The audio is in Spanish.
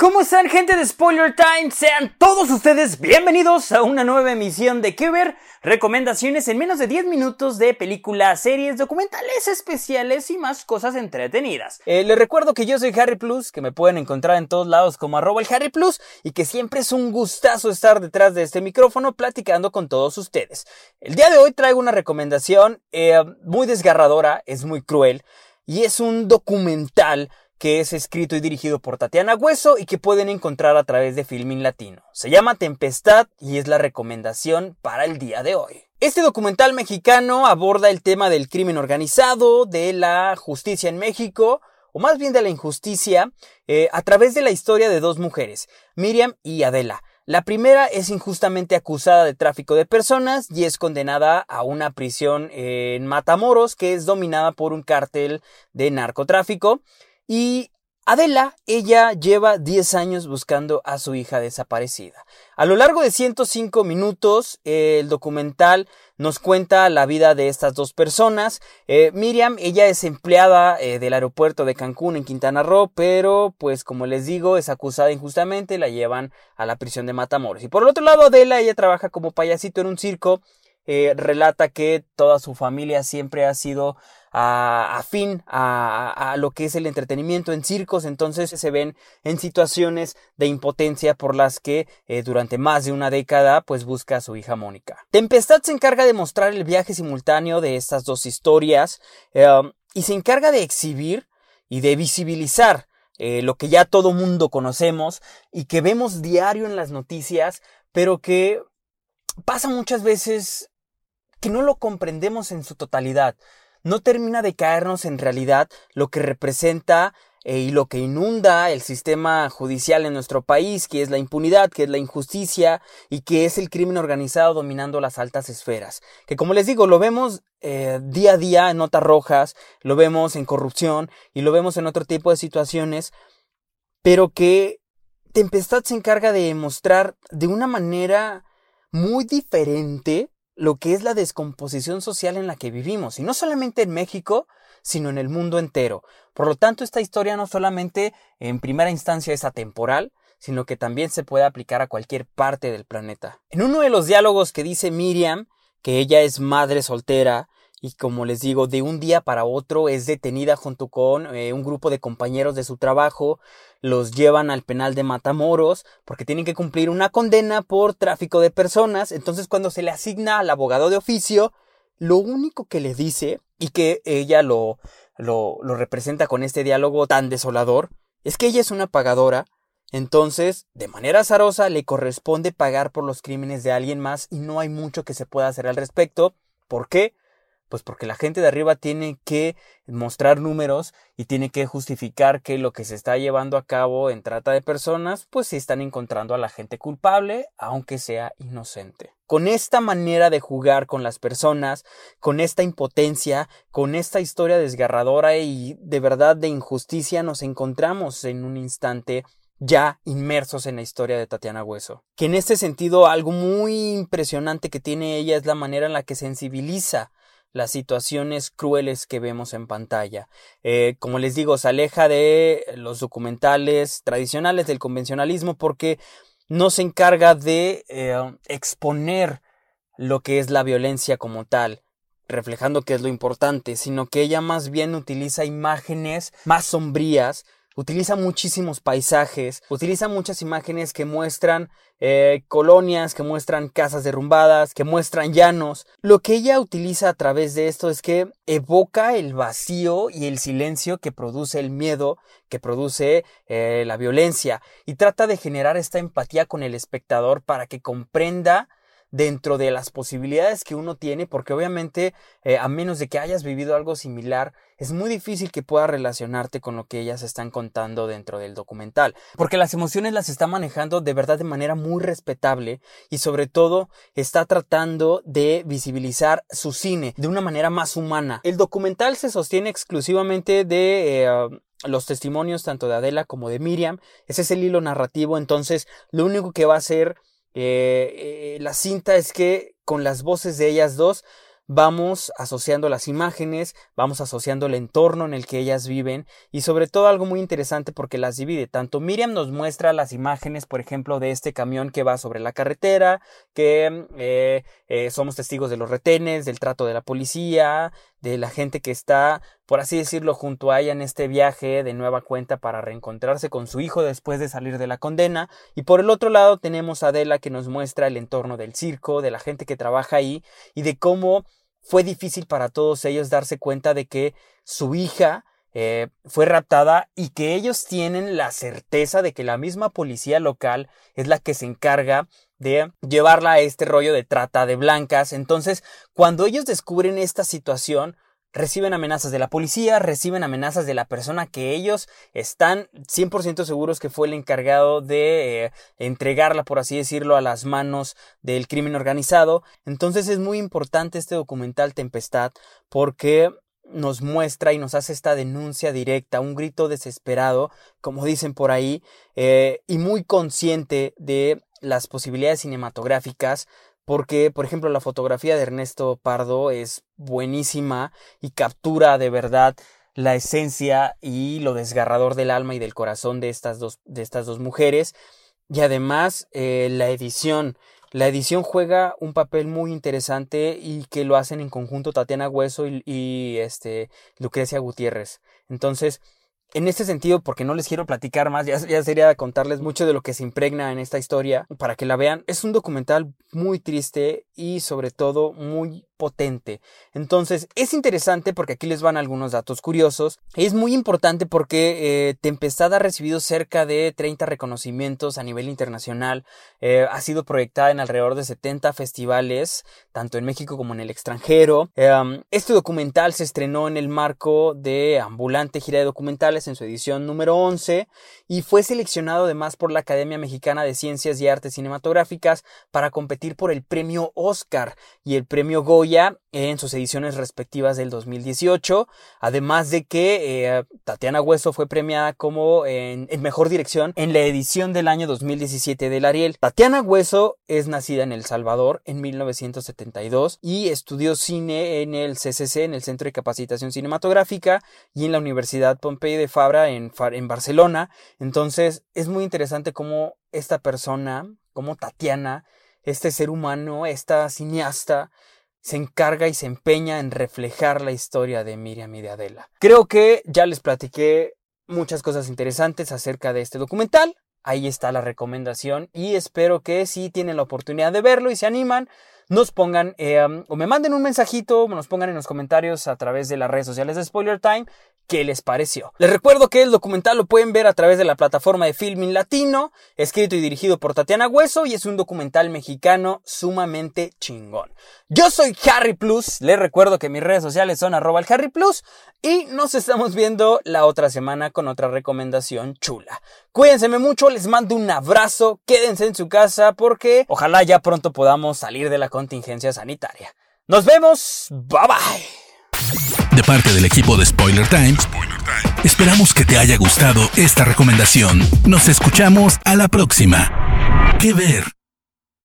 ¿Cómo están gente de Spoiler Time? Sean todos ustedes bienvenidos a una nueva emisión de ¿Qué ver? Recomendaciones en menos de 10 minutos de películas, series, documentales especiales y más cosas entretenidas. Eh, les recuerdo que yo soy Harry Plus, que me pueden encontrar en todos lados como arroba el Harry Plus y que siempre es un gustazo estar detrás de este micrófono platicando con todos ustedes. El día de hoy traigo una recomendación eh, muy desgarradora, es muy cruel y es un documental que es escrito y dirigido por Tatiana Hueso y que pueden encontrar a través de Filmin Latino. Se llama Tempestad y es la recomendación para el día de hoy. Este documental mexicano aborda el tema del crimen organizado, de la justicia en México, o más bien de la injusticia, eh, a través de la historia de dos mujeres, Miriam y Adela. La primera es injustamente acusada de tráfico de personas y es condenada a una prisión en Matamoros que es dominada por un cártel de narcotráfico. Y Adela, ella lleva 10 años buscando a su hija desaparecida. A lo largo de 105 minutos, el documental nos cuenta la vida de estas dos personas. Eh, Miriam, ella es empleada eh, del aeropuerto de Cancún en Quintana Roo, pero pues como les digo, es acusada injustamente, la llevan a la prisión de Matamoros. Y por el otro lado, Adela, ella trabaja como payasito en un circo eh, relata que toda su familia siempre ha sido afín a, lo que es el entretenimiento en circos, entonces se ven en situaciones de impotencia por las que eh, durante más de una década pues busca a su hija Mónica. Tempestad se encarga de mostrar el viaje simultáneo de estas dos historias eh, y se encarga de exhibir y de visibilizar lo que ya todo mundo conocemos y que vemos diario en las noticias, pero que pasa muchas veces que no lo comprendemos en su totalidad. No termina de caernos en realidad lo que representa eh, y lo que inunda el sistema judicial en nuestro país, que es la impunidad, que es la injusticia y que es el crimen organizado dominando las altas esferas. Que como les digo, lo vemos eh, día a día en notas rojas, lo vemos en corrupción y lo vemos en otro tipo de situaciones, pero que Tempestad se encarga de mostrar de una manera muy diferente lo que es la descomposición social en la que vivimos, y no solamente en México, sino en el mundo entero. Por lo tanto, esta historia no solamente en primera instancia es atemporal, sino que también se puede aplicar a cualquier parte del planeta. En uno de los diálogos que dice Miriam, que ella es madre soltera, y como les digo, de un día para otro es detenida junto con eh, un grupo de compañeros de su trabajo, los llevan al penal de Matamoros porque tienen que cumplir una condena por tráfico de personas, entonces cuando se le asigna al abogado de oficio, lo único que le dice, y que ella lo, lo, lo representa con este diálogo tan desolador, es que ella es una pagadora, entonces, de manera azarosa, le corresponde pagar por los crímenes de alguien más y no hay mucho que se pueda hacer al respecto. ¿Por qué? Pues porque la gente de arriba tiene que mostrar números y tiene que justificar que lo que se está llevando a cabo en trata de personas, pues se están encontrando a la gente culpable, aunque sea inocente. Con esta manera de jugar con las personas, con esta impotencia, con esta historia desgarradora y de verdad de injusticia, nos encontramos en un instante ya inmersos en la historia de Tatiana Hueso. Que en este sentido algo muy impresionante que tiene ella es la manera en la que sensibiliza las situaciones crueles que vemos en pantalla. Eh, como les digo, se aleja de los documentales tradicionales del convencionalismo porque no se encarga de eh, exponer lo que es la violencia como tal reflejando que es lo importante, sino que ella más bien utiliza imágenes más sombrías utiliza muchísimos paisajes, utiliza muchas imágenes que muestran eh, colonias, que muestran casas derrumbadas, que muestran llanos. Lo que ella utiliza a través de esto es que evoca el vacío y el silencio que produce el miedo, que produce eh, la violencia, y trata de generar esta empatía con el espectador para que comprenda dentro de las posibilidades que uno tiene, porque obviamente eh, a menos de que hayas vivido algo similar, es muy difícil que puedas relacionarte con lo que ellas están contando dentro del documental, porque las emociones las está manejando de verdad de manera muy respetable y sobre todo está tratando de visibilizar su cine de una manera más humana. El documental se sostiene exclusivamente de eh, los testimonios tanto de Adela como de Miriam, ese es el hilo narrativo, entonces lo único que va a hacer eh, la cinta es que con las voces de ellas dos vamos asociando las imágenes, vamos asociando el entorno en el que ellas viven y sobre todo algo muy interesante porque las divide. Tanto Miriam nos muestra las imágenes, por ejemplo, de este camión que va sobre la carretera, que eh, eh, somos testigos de los retenes, del trato de la policía, de la gente que está, por así decirlo, junto a ella en este viaje de nueva cuenta para reencontrarse con su hijo después de salir de la condena. Y por el otro lado tenemos a Adela que nos muestra el entorno del circo, de la gente que trabaja ahí y de cómo fue difícil para todos ellos darse cuenta de que su hija eh, fue raptada y que ellos tienen la certeza de que la misma policía local es la que se encarga de llevarla a este rollo de trata de blancas. Entonces, cuando ellos descubren esta situación, reciben amenazas de la policía, reciben amenazas de la persona que ellos están 100% seguros que fue el encargado de eh, entregarla, por así decirlo, a las manos del crimen organizado. Entonces es muy importante este documental Tempestad porque nos muestra y nos hace esta denuncia directa, un grito desesperado, como dicen por ahí, eh, y muy consciente de las posibilidades cinematográficas porque, por ejemplo, la fotografía de Ernesto Pardo es buenísima y captura de verdad la esencia y lo desgarrador del alma y del corazón de estas dos, de estas dos mujeres. Y además, eh, la edición. La edición juega un papel muy interesante y que lo hacen en conjunto Tatiana Hueso y, y este, Lucrecia Gutiérrez. Entonces, en este sentido, porque no les quiero platicar más, ya, sería contarles mucho de lo que se impregna en esta historia para que la vean. Es un documental muy triste y sobre todo muy potente. Entonces, es interesante porque aquí les van algunos datos curiosos. Es muy importante porque eh, Tempestad ha recibido cerca de 30 reconocimientos a nivel internacional. Eh, ha sido proyectada en alrededor de 70 festivales, tanto en México como en el extranjero. Eh, este documental se estrenó en el marco de Ambulante Gira de Documentales en su edición número 11 y fue seleccionado además por la Academia Mexicana de Ciencias y Artes Cinematográficas para competir por el premio Oscar y el premio Goya en sus ediciones respectivas del 2018, además de que eh, Tatiana Hueso fue premiada como en, mejor dirección en la edición del año 2017 del Ariel. Tatiana Hueso es nacida en El Salvador en 1972 y estudió cine en el CCC, en el Centro de Capacitación Cinematográfica, y en la Universidad Pompey de Fabra en, en Barcelona. Entonces es muy interesante cómo esta persona, como Tatiana, este ser humano, esta cineasta, se encarga y se empeña en reflejar la historia de Miriam y de Adela. Creo que ya les platiqué muchas cosas interesantes acerca de este documental. Ahí está la recomendación y espero que si tienen la oportunidad de verlo y se animan, nos pongan eh, o me manden un mensajito, nos pongan en los comentarios a través de las redes sociales de Spoiler Time qué les pareció. Les recuerdo que el documental lo pueden ver a través de la plataforma de Filming Latino, escrito y dirigido por Tatiana Hueso y es un documental mexicano sumamente chingón. Yo soy Harry Plus, les recuerdo que mis redes sociales son arroba el Harry Plus y nos estamos viendo la otra semana con otra recomendación chula. Cuídense mucho, les mando un abrazo, quédense en su casa porque ojalá ya pronto podamos salir de la contingencia sanitaria. Nos vemos, bye bye. De parte del equipo de Spoiler Time, esperamos que te haya gustado esta recomendación. Nos escuchamos a la próxima. ¿Qué ver?